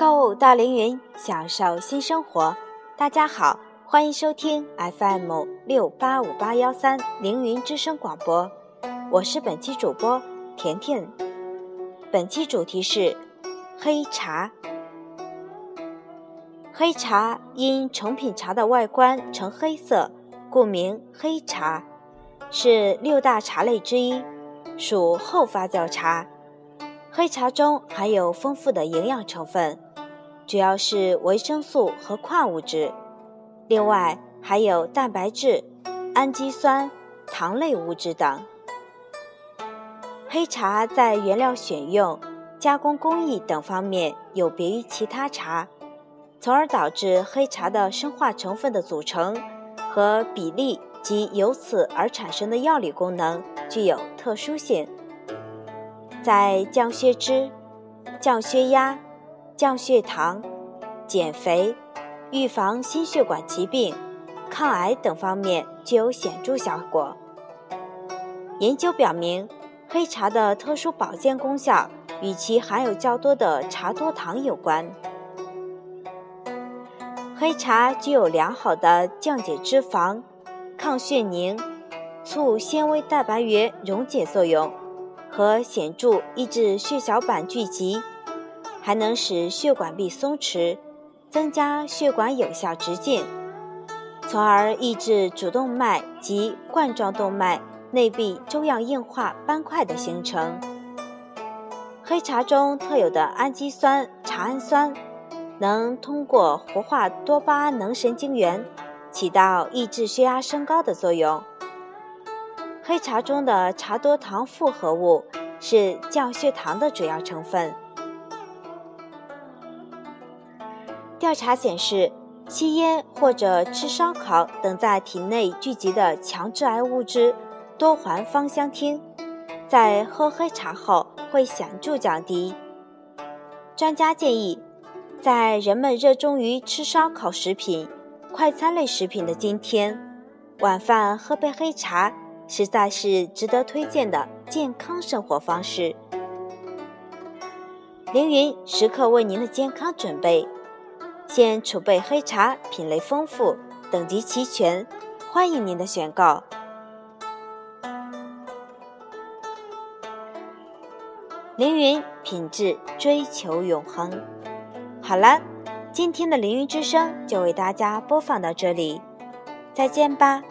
购物到凌云享受新生活。大家好，欢迎收听 FM 六八五八幺三凌云之声广播，我是本期主播甜甜。本期主题是黑茶。黑茶因成品茶的外观呈黑色，故名黑茶，是六大茶类之一，属后发酵茶。黑茶中含有丰富的营养成分，主要是维生素和矿物质，另外还有蛋白质、氨基酸、糖类物质等。黑茶在原料选用、加工工艺等方面有别于其他茶，从而导致黑茶的生化成分的组成和比例及由此而产生的药理功能具有特殊性。在降血脂、降血压、降血糖、减肥、预防心血管疾病、抗癌等方面具有显著效果。研究表明，黑茶的特殊保健功效与其含有较多的茶多糖有关。黑茶具有良好的降解脂肪、抗血凝、促纤维蛋白原溶解作用。和显著抑制血小板聚集，还能使血管壁松弛，增加血管有效直径，从而抑制主动脉及冠状动脉内壁粥样硬化斑块的形成。黑茶中特有的氨基酸茶氨酸，能通过活化多巴胺能神经元，起到抑制血压升高的作用。黑茶中的茶多糖复合物是降血糖的主要成分。调查显示，吸烟或者吃烧烤等在体内聚集的强致癌物质多环芳香烃，在喝黑茶后会显著降低。专家建议，在人们热衷于吃烧烤食品、快餐类食品的今天，晚饭喝杯黑茶。实在是值得推荐的健康生活方式。凌云时刻为您的健康准备，现储备黑茶，品类丰富，等级齐全，欢迎您的选购。凌云品质追求永恒。好了，今天的凌云之声就为大家播放到这里，再见吧。